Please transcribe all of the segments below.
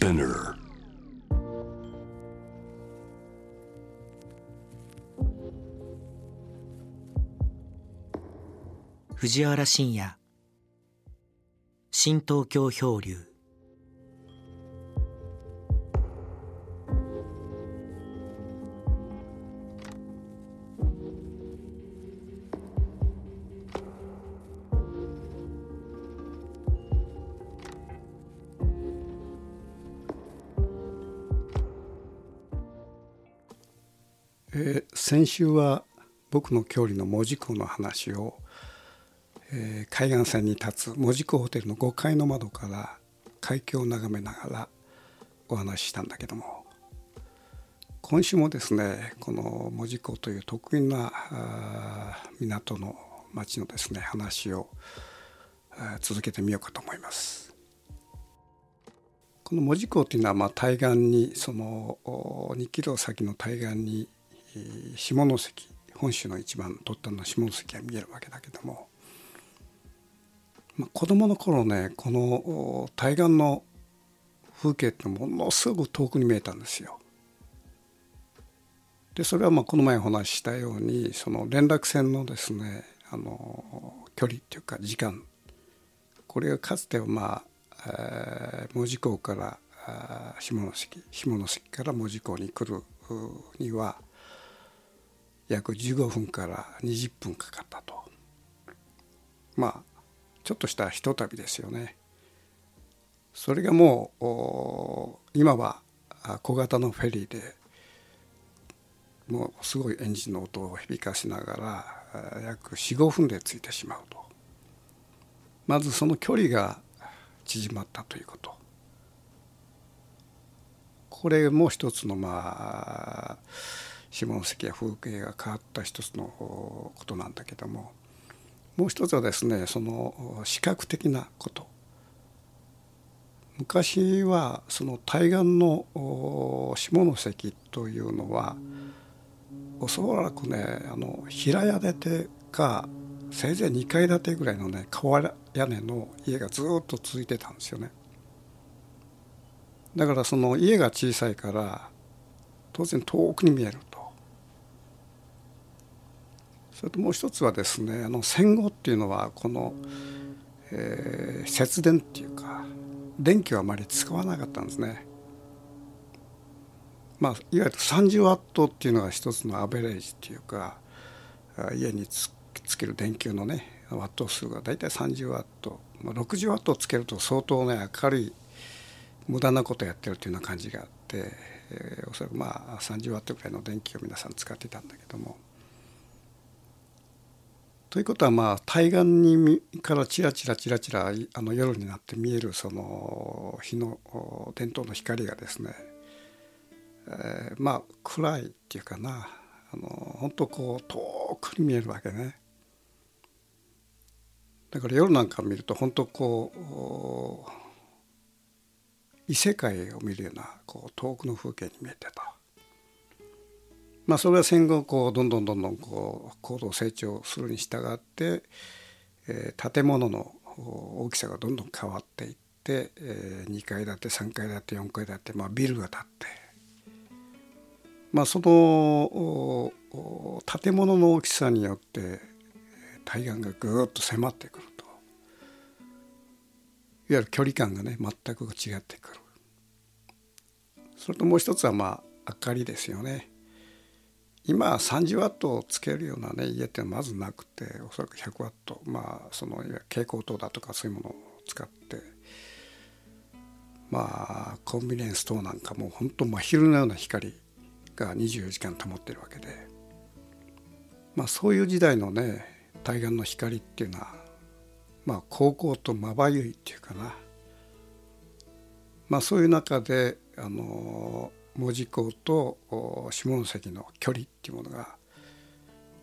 Spinner. 藤原信也新東京漂流先週は僕の郷里の門司港の話を、えー海岸線に立つ門司港ホテルの5階の窓から海峡を眺めながらお話ししたんだけども今週もですねこの門司港という得意なあー港の町のですね話をあー続けてみようかと思います。この門司港というのはまあ対岸にそのお2キロ先の対岸に下関本州の一番突端の下関が見えるわけだけども、まあ、子供の頃ねこの対岸の風景ってものすごく遠くに見えたんですよ。でそれはまあこの前お話ししたようにその連絡船のですねあの距離っていうか時間これがかつてはまあ、えー門司港から下関下関から門司港に来るには約15分から20分かかったと。まあちょっとしたひと旅ですよね。それがもう今は小型のフェリーでもうすごいエンジンの音を響かしながら約45分で着いてしまうと。まずその距離が縮まったということ。これも一つのまあ下関や風景が変わった一つのことなんだけどももう一つはですねその視覚的なこと昔はその対岸の下関というのはおそらくねあの平屋建てかせいぜい2階建てぐらいのね瓦屋根の家がずっと続いてたんですよね。だからその家が小さいから当然遠くに見える。それともう一つはですねあの戦後っていうのはこの、えー節電っていうか電気はあまり使わなかったんですね。まあ、いわゆる30ワットっていうのが一つのアベレージっていうか家につつける電球のねワット数が大体30ワット、まあ、60ワットをつけると相当ね明るい無駄なことやってるというような感じがあって、えーおそらくまあ30ワットぐらいの電気を皆さん使ってたんだけども。ということはまあ対岸にからチラチラチラチラいあの夜になって見えるその日のお電灯の光がですね、えーまあ暗いっていうかなあの本当こう遠くに見えるわけね。だから夜なんか見ると本当こう異世界を見るようなこう遠くの風景に見えてた。まあ、それは戦後こうどんどんどんどんこう高度成長するに従って、えー建物の大きさがどんどん変わっていって、えー2階建て3階建て4階建て、まあ、ビルが建って、まあ、その建物の大きさによって対岸がぐーっと迫ってくるといわゆる距離感がね全く違ってくるそれともう一つはまあ明かりですよね。今30ワットをつけるような、ね、家ってまずなくておそらく100ワット。まあその蛍光灯だとかそういうものを使って。まあコンビニエンス灯なんかも本当真昼のような光が24時間灯ってるわけで。まあそういう時代のね対岸の光っていうのはまあ高校とまばゆいっていうかな。まあそういう中であの門司港とお下関の距離っていうものが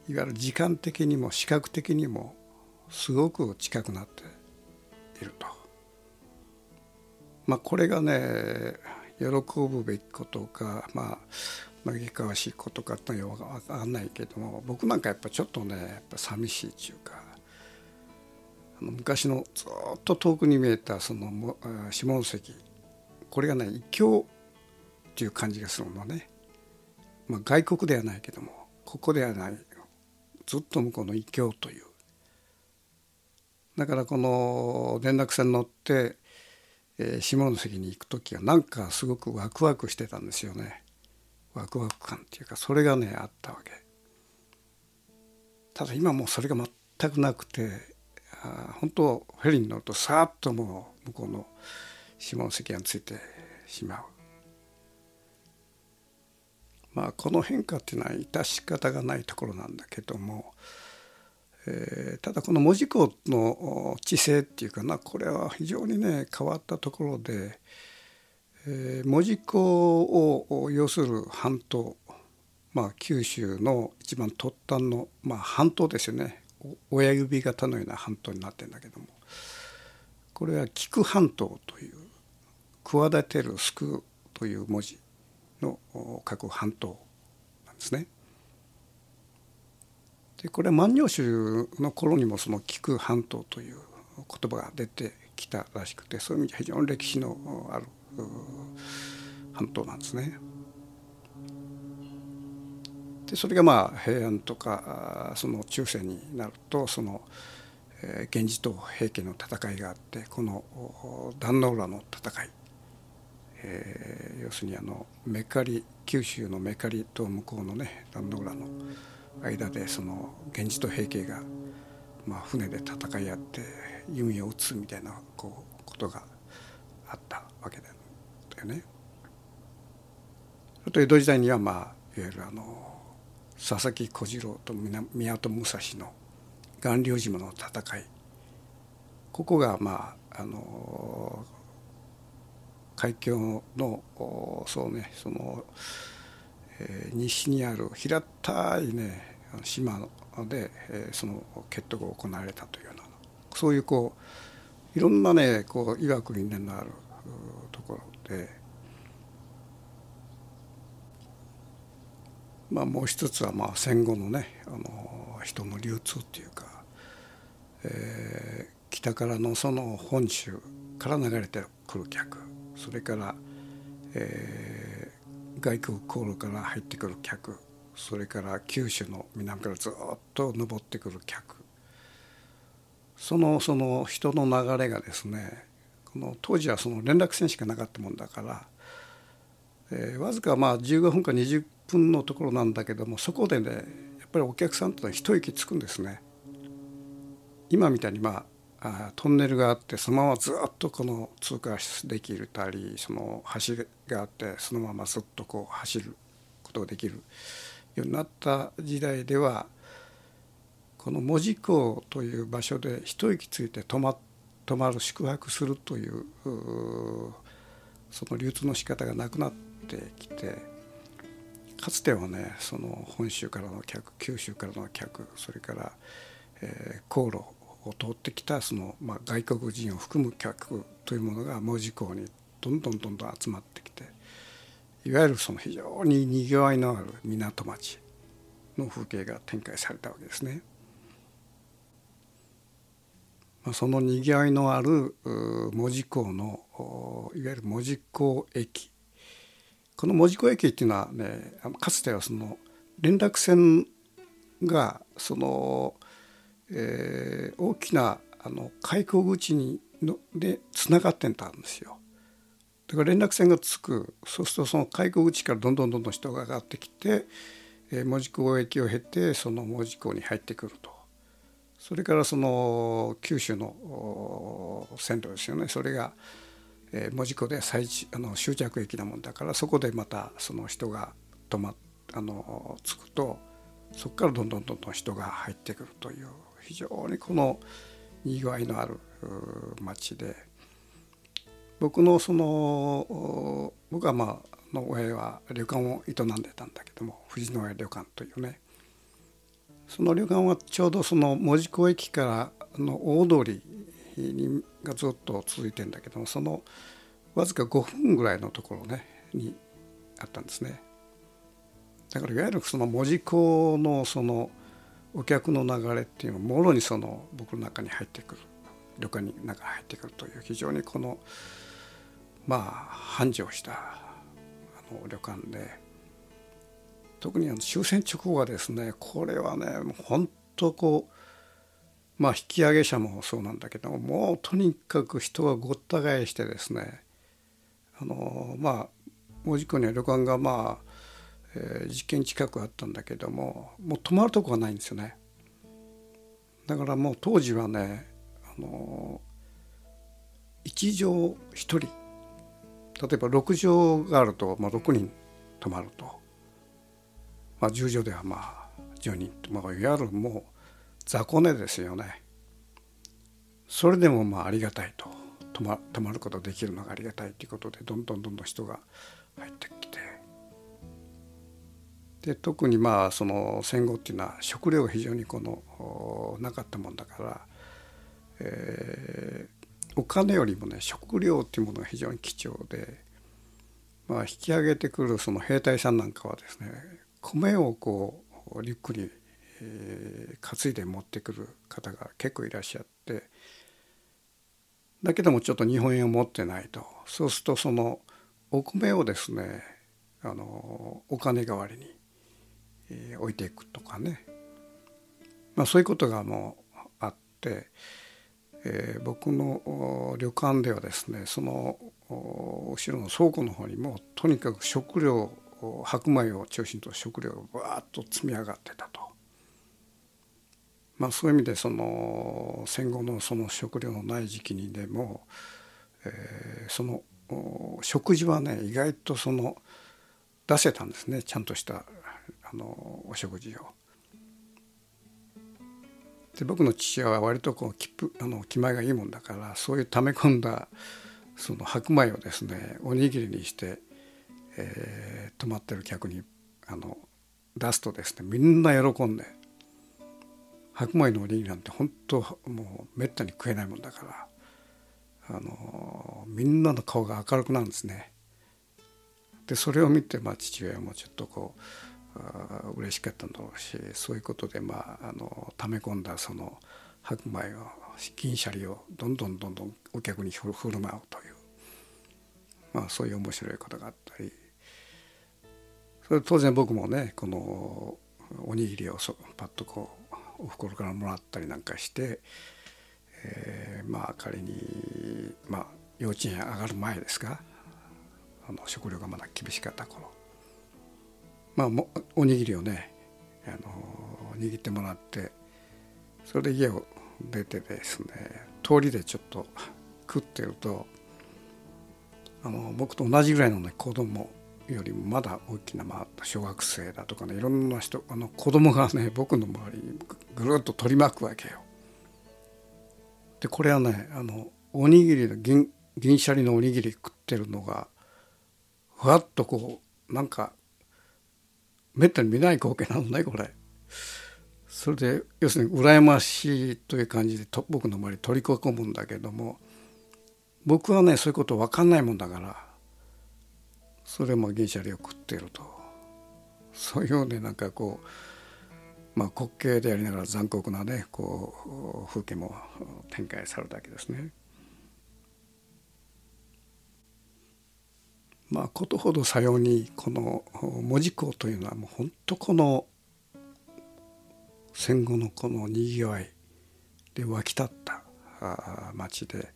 いわゆる時間的にも視覚的にもすごく近くなっていると。まあこれがね喜ぶべきことかまあ嘆かわしいことかっていうのは分かんないけども僕なんかやっぱちょっとねやっぱ寂しいっていうかあの昔のずっと遠くに見えたそのもあ下関これがね異教っていう感じがするのね、まあ、外国ではないけどもここではないずっと向こうの異教という。だからこの連絡船乗って、えー、下関に行く時はなんかすごくワクワクしてたんですよね。ワクワク感っていうかそれがねあったわけ。ただ今もうそれが全くなくてあ本当フェリーに乗るとさーっともう向こうの下関がついてしまう。まあこの変化っていうのは致し方がないところなんだけども、えー、ただこの門司港の地勢っていうかなこれは非常にね変わったところで、えー、門司港を要する半島まあ九州の一番突端の、まあ、半島ですよね。親指型のような半島になってるんだけどもこれは菊半島という企てる救うという文字。の各半島なんですね。でこれは万葉集の頃にもその菊半島という言葉が出てきたらしくてそういう意味で非常に歴史のある半島なんですね。でそれがまあ平安とかその中世になるとその源氏と平家の戦いがあってこの壇ノ浦の戦いえー、要するにあのメカリ九州のメカリと向こうのね壇ノ浦の間でその源氏と平家が、まあ、船で戦い合って弓を撃つみたいなこうことがあったわけだよね。と江戸時代にはまあいわゆるあの佐々木小次郎と宮戸武蔵の巌流島の戦いここがまああの海峡のそうねその、えー、西にある平たいね島で、えー、その決闘が行われたというようなそういうこういろんなねこう医学理念のあるところで、まあ、もう一つはまあ戦後のねあの人の流通っていうか、えー、北からのその本州から流れてくる客。それから、えー、外国航路から入ってくる客それから九州の南からずっと登ってくる客そのその人の流れがですねこの当時はその連絡船しかなかったもんだから、えー、わずかまあ15分か20分のところなんだけどもそこでねやっぱりお客さんとは一息つくんですね。今みたいにまあトンネルがあってそのままずっとこの通過できるたりその橋があってそのままずっとこう走ることができるようになった時代ではこの門司港という場所で一息ついて泊ま泊まる宿泊するというその流通の仕方がなくなってきてかつてはねその本州からの客九州からの客それから、えー、航路を通ってきたその、まあ、外国人を含む客というものが門司港にどんどんどんどん集まってきていわゆるその非常ににぎわいのある港町の風景が展開されたわけですね。まあ、そのにぎわいのある門司港のいわゆる門司港駅この門司港駅っていうのはねかつてはその連絡船がそのえー、大きなあの開口口にのでつながってたんですよ。だから連絡船がつくそうするとその開口口からどんどんどんどん人が上がってきて、えー、門司港駅を経てその門司港に入ってくると。それからその九州の線路ですよねそれが、えー、門司港で最あの終着駅なもんだからそこでまたその人が止まあの着くとそこからどんどんどんどん人が入ってくるという非常にこのにぎわいのある町で僕のその僕はまあの親は旅館を営んでたんだけども富士野屋旅館というねその旅館はちょうどその門司港駅からの大通りにがずっと続いてんだけどもそのわずか5分ぐらいのところねにあったんですね。だからいわゆるその門司港のそのお客の流れっていうのもろにその僕の中に入ってくる旅館に中に入ってくるという非常にこのまあ繁盛したあの旅館で特にあの終戦直後はですねこれはね本当こうまあ引き上げ者もそうなんだけどもうとにかく人がごった返してですねあのまあ門司港には旅館がまあ、えー、実験近くあったんだけどももう泊まるとこがないんですよね。だからもう当時はねあの1畳1人。例えば6畳があると、まあ、6人泊まると、まあ、10畳ではまあ10人まあ、いわゆるもう雑魚寝ですよね。それでもまあありがたいと。泊ま泊まることできるのがありがたいということでどんどんどんどん人が入ってきて。で特にまあその戦後っていうのは食料が非常にこのなかったもんだから、えー、お金よりもね食料っていうものが非常に貴重で、まあ、引き上げてくるその兵隊さんなんかはですね米をこうゆっくり、えー、担いで持ってくる方が結構いらっしゃってだけどもちょっと日本円を持ってないと。そうするとそのお米をですねあのお金代わりに、置いていくとかね、まあ、そういうことがもうあって、えー、僕の旅館ではですねその後ろの倉庫の方にもとにかく食料白米を中心と食料がわーっと積み上がってたと。まあ、そういう意味でその戦後のその食料のない時期にでも、えー、その食事はね意外とその出せたんですねちゃんとしたあのお食事を。で僕の父親は割とこう気あの気前がいいもんだからそういう溜め込んだその白米をですねおにぎりにして、えー、泊まってる客にあの出すとですねみんな喜んで白米のおにぎりなんて本当もうめったに食えないもんだからあのみんなの顔が明るくなるんですね。でそれを見て、まあ、父親もちょっとこう嬉しかったんだろうしそういうことで、まあ、あの溜め込んだその白米を銀シャリをどんどんどんどんお客に振る舞うという、まあ、そういう面白いことがあったりそれ当然僕もねこのおにぎりをそパッとこうおふくろからもらったりなんかして、えー、まあ仮に、まあ、幼稚園上がる前ですかあの食料がまだ厳しかった頃。まあもおにぎりをねあの握ってもらってそれで家を出てですね通りでちょっと食ってるとあの僕と同じぐらいの、ね、子供よりもまだ大きな、まあ、小学生だとかねいろんな人あの子供がね僕の周りにぐるっと取り巻くわけよ。でこれはねあのおにぎりの銀銀シャリのおにぎり食ってるのがふわっとこうなんかめったに見ない光景なのねこれ。それで要するに羨ましいという感じでと僕の周り取り囲むんだけども僕はねそういうこと分かんないもんだからそれも銀シャリを食っているとそういうねなんかこうまあ滑稽でありながら残酷なねこう風景も展開されたわけですね。まあことほどさようにこの門司港というのはもう本当この戦後のこのにぎわいで沸き立った町で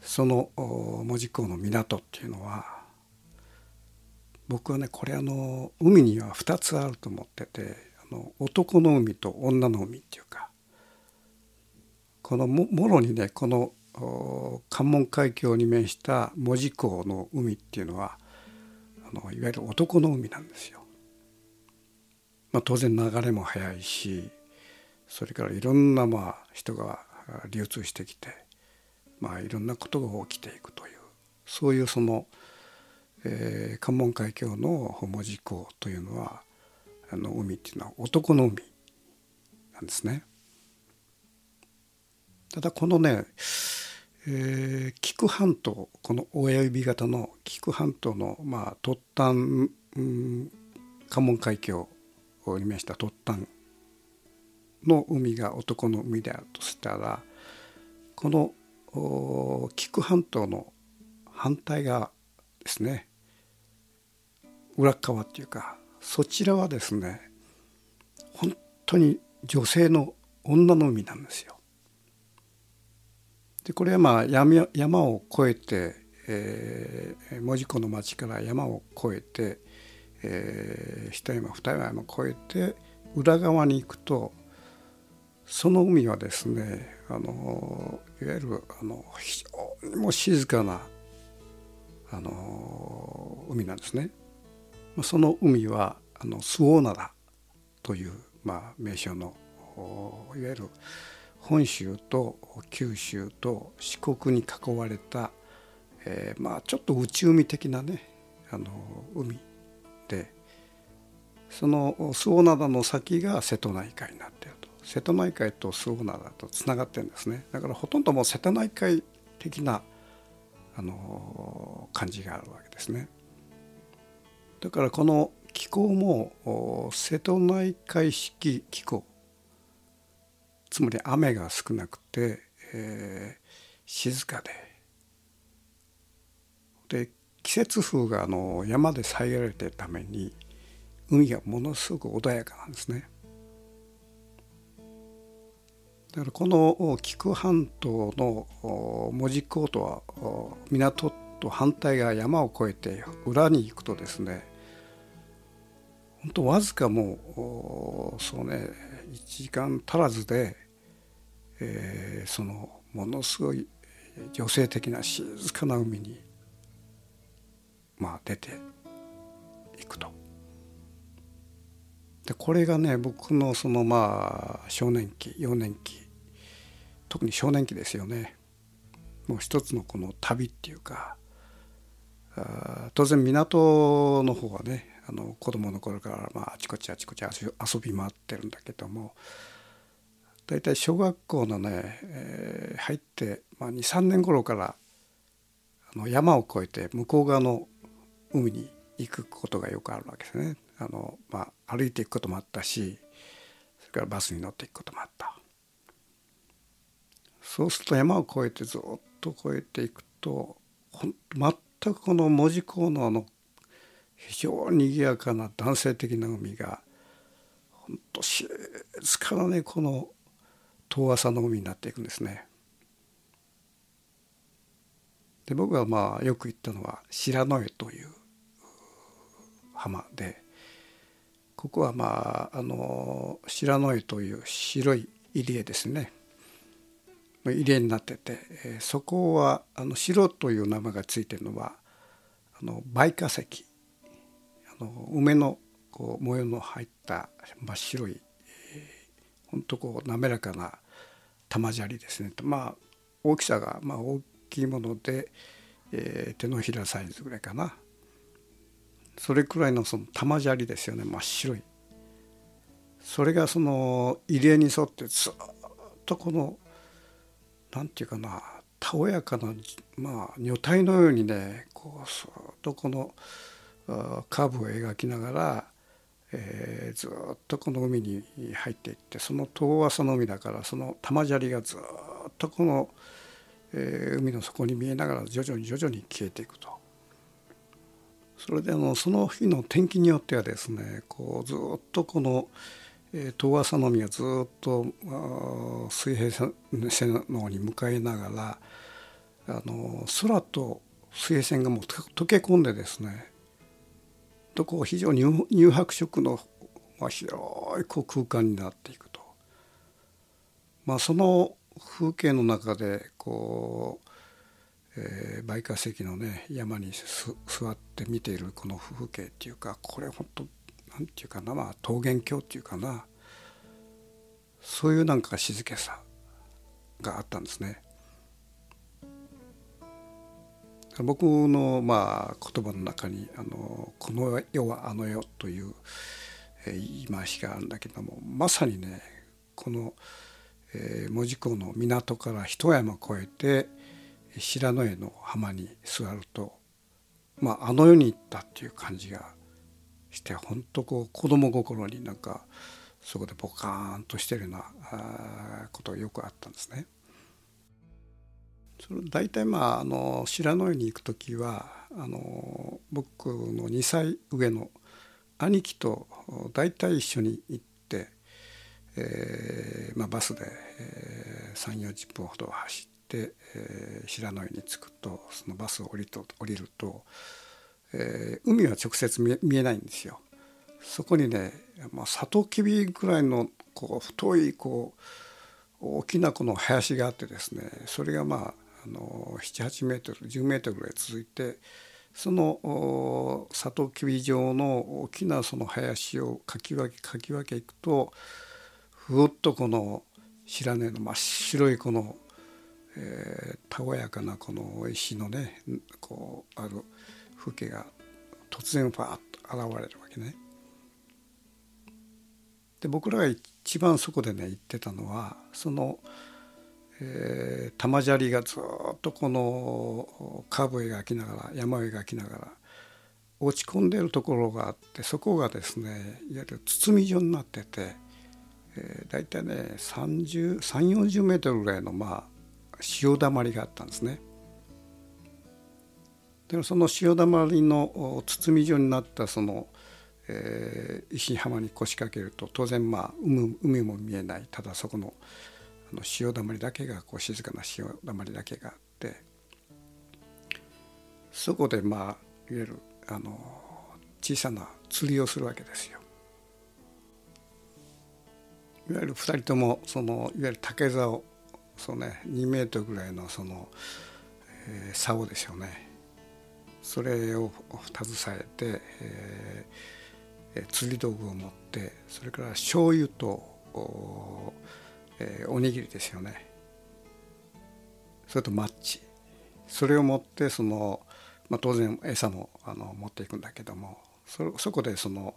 その門司港の港っていうのは僕はねこれあの海には2つあると思っててあの男の海と女の海っていうかこのももろにねこの関門海峡に面した門司港の海っていうのはあのいわゆる男の海なんですよ。まあ、当然流れも速いしそれからいろんなまあ人が流通してきて、まあ、いろんなことが起きていくというそういうその、えー、関門海峡の門司港というのはあの海っていうのは男の海なんですね。ただこのねえー、菊半島この親指型の菊半島の、まあ、突端、うん、関門海峡に面した突端の海が男の海であるとしたらこの菊半島の反対側ですね裏側っていうかそちらはですね本当に女性の女の海なんですよ。でこれはまあ山山を越えて、えー、門司港の町から山を越えて、えー、一山二山越えて裏側に行くとその海はですねあのいわゆるあの非常にも静かなあの海なんですね。その海はあの周防灘という、まあ、名称のいわゆる本州と九州と四国に囲われた、えー、まあちょっと内海的なねあの海でその周防灘の先が瀬戸内海になっていると瀬戸内海と周防灘とつながってるんですねだからほとんどもう瀬戸内海的なあの感じがあるわけですね。だからこの気候も瀬戸内海式気候つまり雨が少なくて、えー、静かでで季節風があの山で遮られてるために海がものすごく穏やかなんですね。だからこの菊半島の門司港とは港と反対側山を越えて裏に行くとですね本当わずかもうそうね1時間足らずで、えー、そのものすごい女性的な静かな海にまあ出ていくと。でこれがね僕のそのまあ少年期幼年期特に少年期ですよねもう一つのこの旅っていうか当然港の方はねあの子供の頃からまああちこちあちこち遊び回ってるんだけども大体小学校のね、えー、入って、まあ、23年頃からあの山を越えて向こう側の海に行くことがよくあるわけですね。あのまあ、歩いていくこともあったしそれからバスに乗っていくこともあった。そうすると山を越えてずっと越えていくと全くこの門司港のあの非常に賑やかな男性的な海が本当静かなねこの遠浅の海になっていくんですね。で僕はまあよく行ったのは白野江という浜でここはまああの白野江という白い入り江ですね入り江になってて、えそこはあの白という名前がついてるのはあの梅化石あの梅のこう模様の入った真っ白い、えー、ほんとこう滑らかな玉砂利ですね。まあ大きさがまあ大きいもので、えー、手のひらサイズぐらいかな。それくらいのその玉砂利ですよね。真っ白い。それがその入江に沿ってずっとこの何て言うかなたおやかなまあ女体のようにねこうそっとこのカーブを描きながら、えー、ずっとこの海に入っていってその遠浅の海だからその玉砂利がずっとこの、えー、海の底に見えながら徐々に徐々に消えていくと。それであのその日の天気によってはですねこうずっとこの、え遠浅の海がずっと水平線の方に向かいながらあの空と水平線がもう溶け込んでですねとこう非常に乳白色の、まあ、広いこう空間になっていくと、まあ、その風景の中でこう、えー、梅化石のね山に座って見ているこの風景っていうかこれ本当なんていうかなまあ桃源郷っていうかなそういうなんか静けさがあったんですね。僕のまあ言葉の中にあの「この世はあの世」という言い回しがあるんだけどもまさにねこの、え門司港の港から一山越えて白野江の浜に座ると、まあ、あの世に行ったっていう感じがして本当こう子供心になんかそこでポカーンとしてるようなことがよくあったんですね。それ大体まああの白野湯に行く時はあの僕の2歳上の兄貴と大体一緒に行って、えーまあ、バスで、えー、3 4 0分ほど走って、えー、白野湯に着くとそのバスを降りと降りると、えー、海は直接見え見えないんですよ。そこにね、まあ、サトウキビぐらいのこう太いこう大きなこの林があってですねそれがまあ78メートル10メートルぐらい続いてそのサトウキビ状の大きなその林をかき分けかき分けいくとふっとこの白根の真っ白いこの、えー、たおやかなこの石のねこうある風景が突然パーッと現れるわけね。で僕らが一番そこでね言ってたのはそのえー、玉砂利がずっとこのカーブを描きながら山を描きながら落ち込んでいるところがあってそこがですねいわゆる包み状になってて、えー、大体ね3 4 0メートルぐらいのまあ潮だまりがあったんですね。でもその潮だまりの包み状になったその、えー、石浜に腰掛けると当然まあ海も見えないただそこのの潮だまりだけがこう静かな潮だまりだけがあってそこでまあいわゆるあの小さな釣りをするわけですよ。いわゆる2人ともそのいわゆる竹竿そうね2メートルぐらいのその、えー、竿でしょうねそれを携えて、えー、釣り道具を持ってそれから醤油とえー、おにぎりですよね。それとマッチ。それを持ってその、まあ、当然餌もあの持っていくんだけどもそそこでその、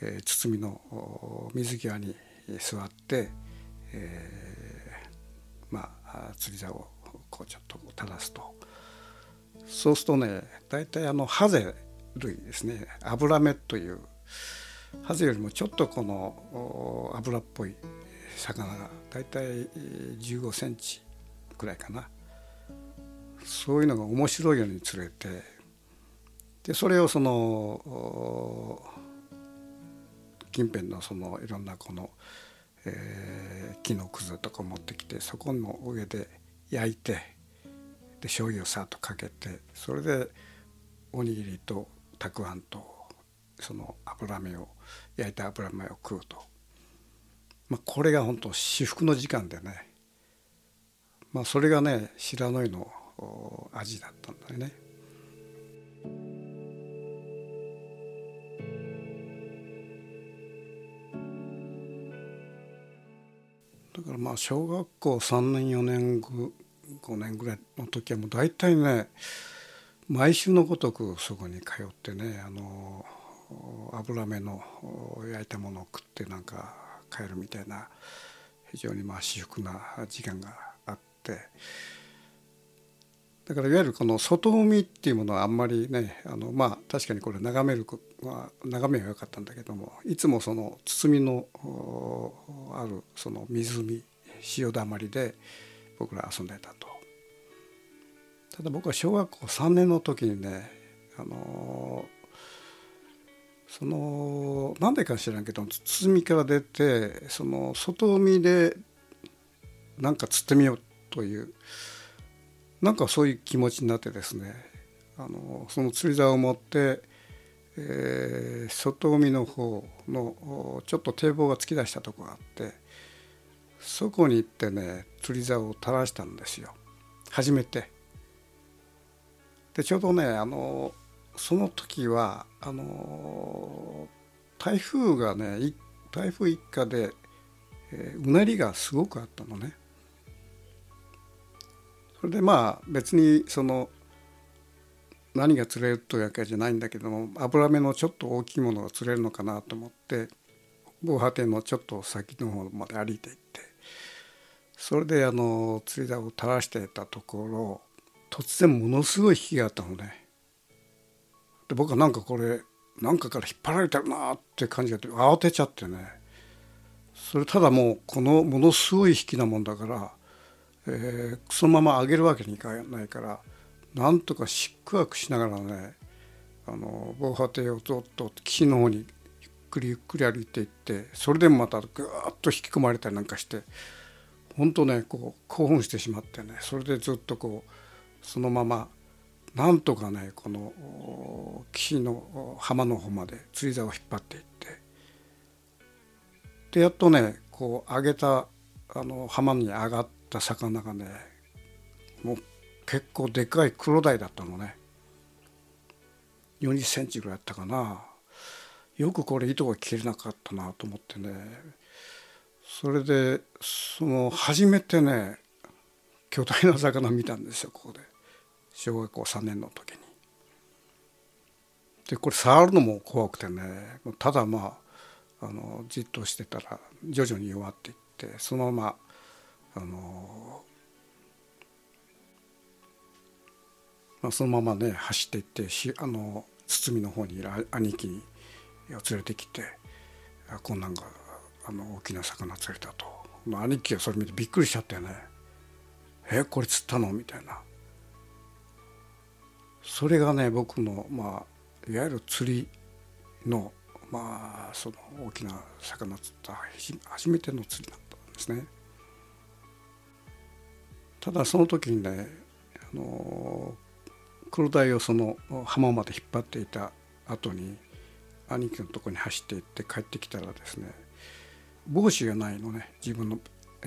えー、包みの水際に座って、えー、まあ釣り竿をこうちょっと垂らすと。そうするとね大体あのハゼ類ですね。アブラメというハゼよりもちょっとこの油っぽい魚が大体15センチくらいかな。そういうのが面白いように釣れてでそれをその近辺のそのいろんなこの、えー、木のくずとか持ってきてそこの上で焼いてで醤油をさっとかけてそれでおにぎりとたくあんとその油目を焼いた油目を食うと。まあ、これが本当至福の時間でね、まあ、それがね白野湯の味だったんだよね。だからまあ小学校3年4年5年ぐらいの時はもう大体ね毎週のごとくそこに通ってねあの油目の焼いたものを食ってなんか帰るみたいな非常にまあ私服な時間があってだからいわゆるこの外海っていうものはあんまりねあのまあ確かにこれ眺めるは眺めは良かったんだけどもいつもその包みのあるその湖潮だまりで僕ら遊んでたと。ただ僕は小学校3年の時にねあのそのなんでか知らんけど包みから出てその外海でなんか釣ってみようというなんかそういう気持ちになってですねあのその釣り竿を持って、えー、外海の方のちょっと堤防が突き出したとこがあってそこに行ってね釣り竿を垂らしたんですよ初めて。でちょうどねあのその時はあの台風がね台風一過で、えー、うなりがすごくあったのね。それでまあ別にその何が釣れるというわけじゃないんだけども脂目のちょっと大きいものが釣れるのかなと思って防波堤のちょっと先の方まで歩いていってそれであの釣り竿を垂らしてたところ突然ものすごい引きがあったのね。で僕はなんかこれなんかから引っ張られてるなって感じがあって慌てちゃってね。それただもうこのものすごい引きなもんだからえー、そのまま上げるわけにいかないからなんとかしっくわくしながらねあの防波堤をずっと岸の方にゆっくりゆっくり歩いていってそれでもまたぐーっと引き込まれたりなんかして本当ねこう興奮してしまってねそれでずっとこうそのままなんとかねこの岸の浜の方まで釣り竿を引っ張っていってでやっとねこう上げたあの浜に上がった魚がねもう結構でかいクロダイだったのね。40センチぐらいあったかな。よくこれ糸が切れなかったなと思ってね。それでその初めてね巨大な魚見たんですよここで。小学校3年の時に。でこれ触るのも怖くてねただまああのじっとしてたら徐々に弱っていってそのままあの、まあ、そのままね走っていってしあの堤の方にいる兄貴を連れてきてこんなんがあの大きな魚釣れたと、まあ、兄貴がそれ見てびっくりしちゃってね「えこれ釣ったの?」みたいなそれがね僕のまあいわゆる釣りのまあその大きな魚釣った初めての釣りだったんですね。ただその時にねあの黒鯛をその浜まで引っ張っていた後に兄貴のとこに走って行って帰ってきたらですね帽子がないのね自分の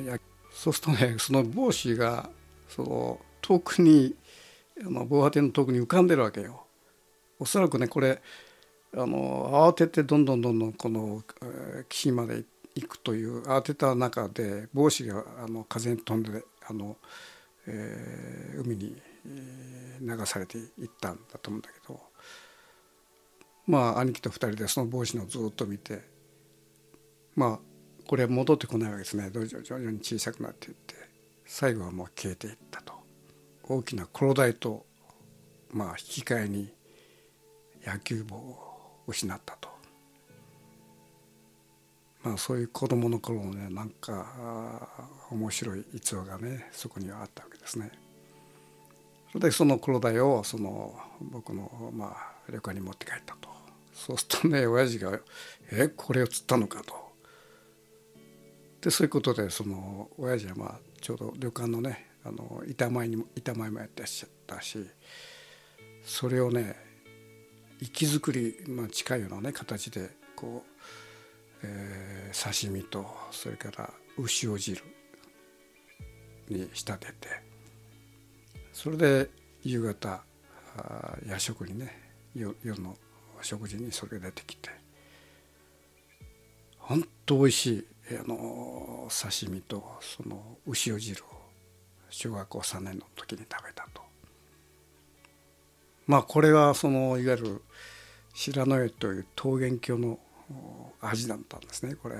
いやそうするとねその帽子がその遠くにあ防波堤の遠くに浮かんでるわけよ。おそらくねこれあの慌ててどんどんどんどんこの、えー、岸まで行くという慌てた中で帽子があの風に飛んであの、えー、海に流されていったんだと思うんだけど。まあ兄貴と2人でその帽子のずっと見てまあこれは戻ってこないわけですね。徐々に小さくなっていって最後はもう消えていったと。大きな黒鯛とまあ引き換えに野球帽を失ったと。まあ、そういう子供の頃のねなんか面白い逸話がねそこにはあったわけですね。それでその黒鯛をその僕のまあ旅館に持って帰ったとそうするとね親父が「えこれを釣ったのか」と。でそういうことでその親父はまあちょうど旅館のねあの板前にも板前もやってらっしゃったしそれをね息づくり、まあ、近いようなね形でこう、えー、刺身とそれから牛尾汁に仕立ててそれで夕方夜食にね夜の食事にそれが出てきてほんと美味しいあの刺身とその牛尾汁を小学校3年の時に食べたと。まあこれはそのいわゆる白野湯という桃源郷の味だったんですねこれ。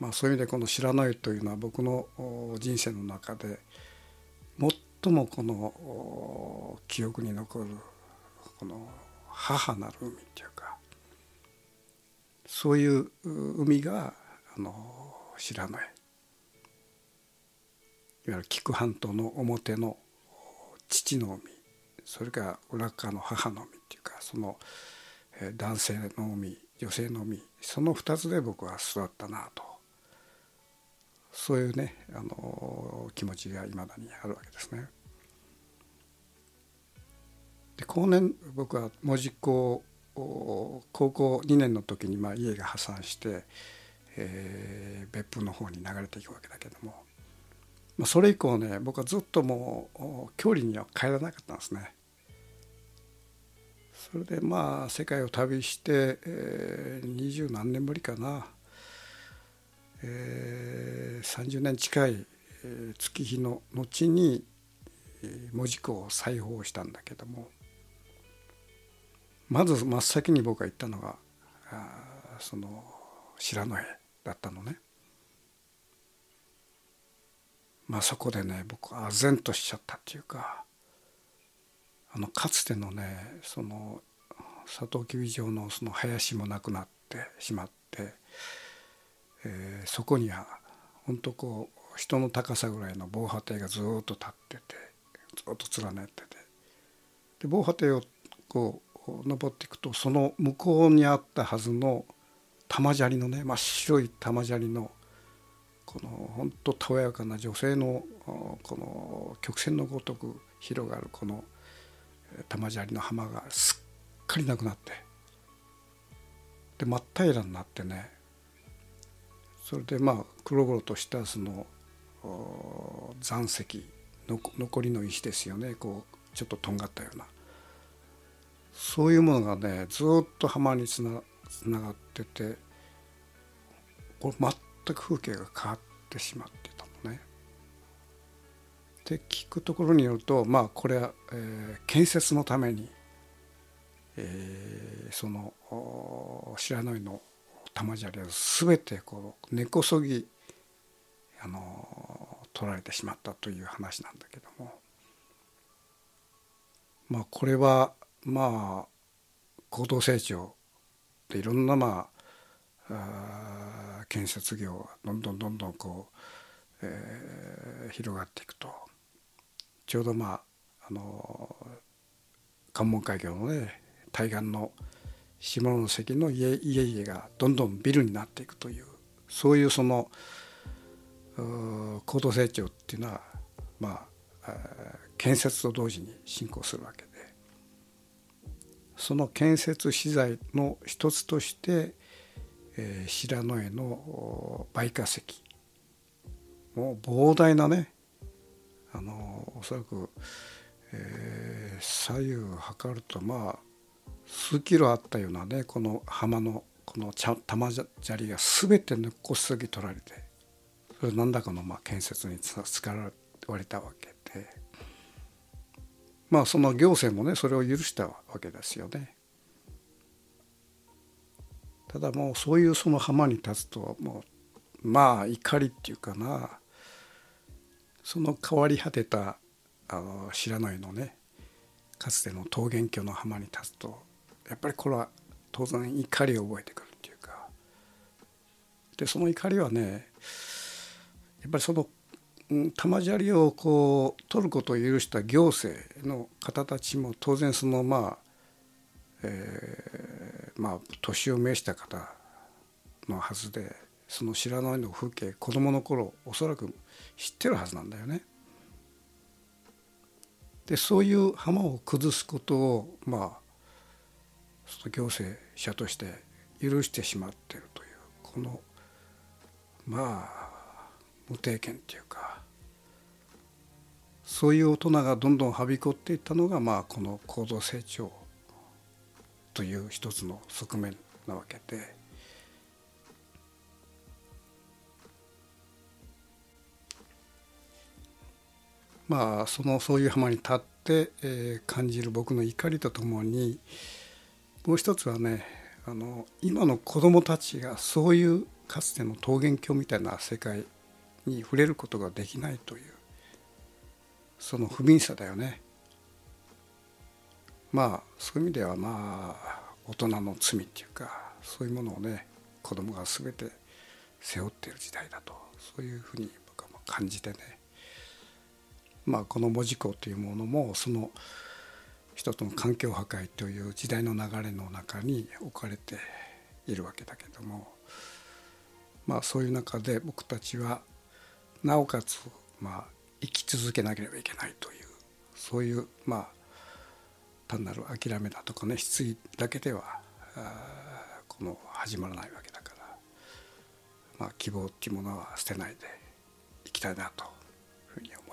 まあそういう意味でこの白野湯というのは僕の人生の中で最もこの記憶に残るこの母なる海っていうかそういう海があの白野江いわゆる菊半島の表の父の海それから裏側の母の海っていうかその男性の海女性の海その2つで僕は育ったなとそういうねあの気持ちがいまだにあるわけですね。で後年僕は門司港高校2年の時にまあ家が破産して、えー、別府の方に流れていくわけだけどもまあ、それ以降ね僕はずっともう距離には帰らなかったんですね。それでまあ世界を旅して二十、えー、何年ぶりかな、えー、30年近い、月日の後に門司港を再訪したんだけどもまず真っ先に僕が行ったのがその白野江だったのね。まあそこでね僕は唖然としちゃったっていうかあのかつてのねそのサトウキビ場のその林もなくなってしまって、えー、そこには本当こう人の高さぐらいの防波堤がずっと立っててずっと連なっててで防波堤をこう登っていくとその向こうにあったはずの玉砂利のね真っ白い玉砂利のこの本当たわやかな女性のこの曲線のごとく広がるこの玉砂利の浜がすっかりなくなってで真っ平らになってねそれでまあ黒々としたその残石残りの石ですよねこうちょっととんがったような。そういうものがねずっと浜につなつながっててこれ全く風景が変わってしまってたのね。で聞くところによるとまあこれは、えー、建設のために、えー、その白野井の玉砂利は全てこう根こそぎあの取られてしまったという話なんだけどもまあこれはまあ高度成長でいろんなまあ建設業がどんどんどんどんこう、えー、広がっていくと。ちょうどまああの関門海峡のね対岸の下関の家家々がどんどんビルになっていくというそういうその高度成長っていうのはまあ建設と同時に進行するわけで。その建設資材の一つとして、えー、白野江の梅花石もう膨大なねあのおそらく、えー、左右測るとまあ数キロあったようなねこの浜のこの玉砂利が全て根っこすぎ取られてそれ何らかのまあ建設に使われたわけでまあその行政もねそれを許したわけですよね。ただもうそういうその浜に立つともうまあ怒りっていうかな。その変わり果てたあの白野井のね。かつての桃源郷の浜に立つとやっぱりこれは当然怒りを覚えてくるっていうか。でその怒りはねやっぱりその玉砂利をこう取ることを許した行政の方たちも当然そのまあ、えー、まあ年を召した方のはずでその白野の風景子供の頃おそらく知ってるはずなんだよね。でそういう浜を崩すことをまあ行政者として許してしまってるというこのまあ無定見っていうかそういう大人がどんどんはびこっていったのがまあこの高度成長という一つの側面なわけで。まあそのそういう浜に立って、えー、感じる僕の怒りとともにもう一つはねあの今の子どもたちがそういうかつての桃源郷みたいな世界に触れることができないというその不憫さだよね。まあそういう意味ではまあ大人の罪っていうかそういうものをね子供が全て背負っている時代だとそういうふうに僕は感じてねまあこの文字工というものもその人との環境破壊という時代の流れの中に置かれているわけだけどもまあそういう中で僕たちはなおかつまあ生き続けなければいけないというそういうまあ単なる諦めだとかね失意だけではこの始まらないわけだから、まあ、希望っていうものは捨てないでいきたいなというふうに思います。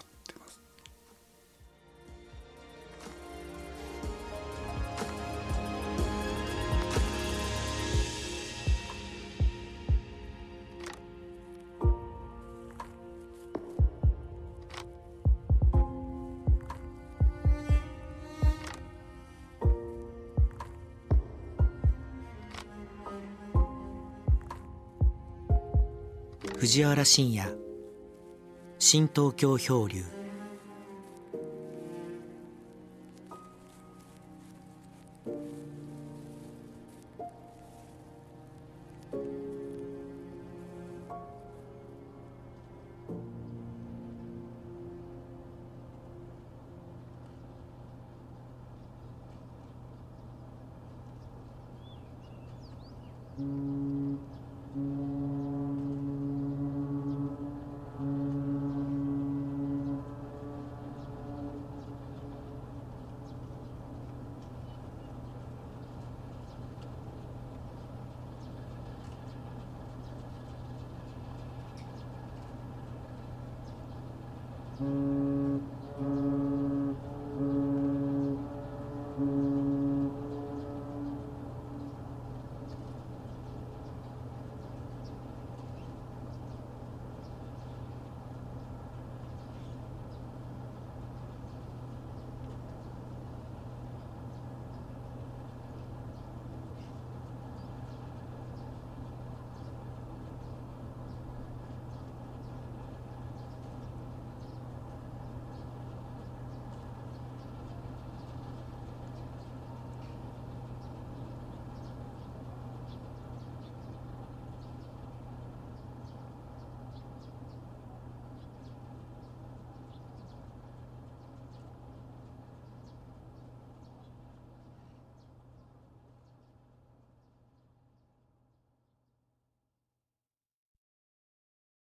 藤原信也。新東京漂流。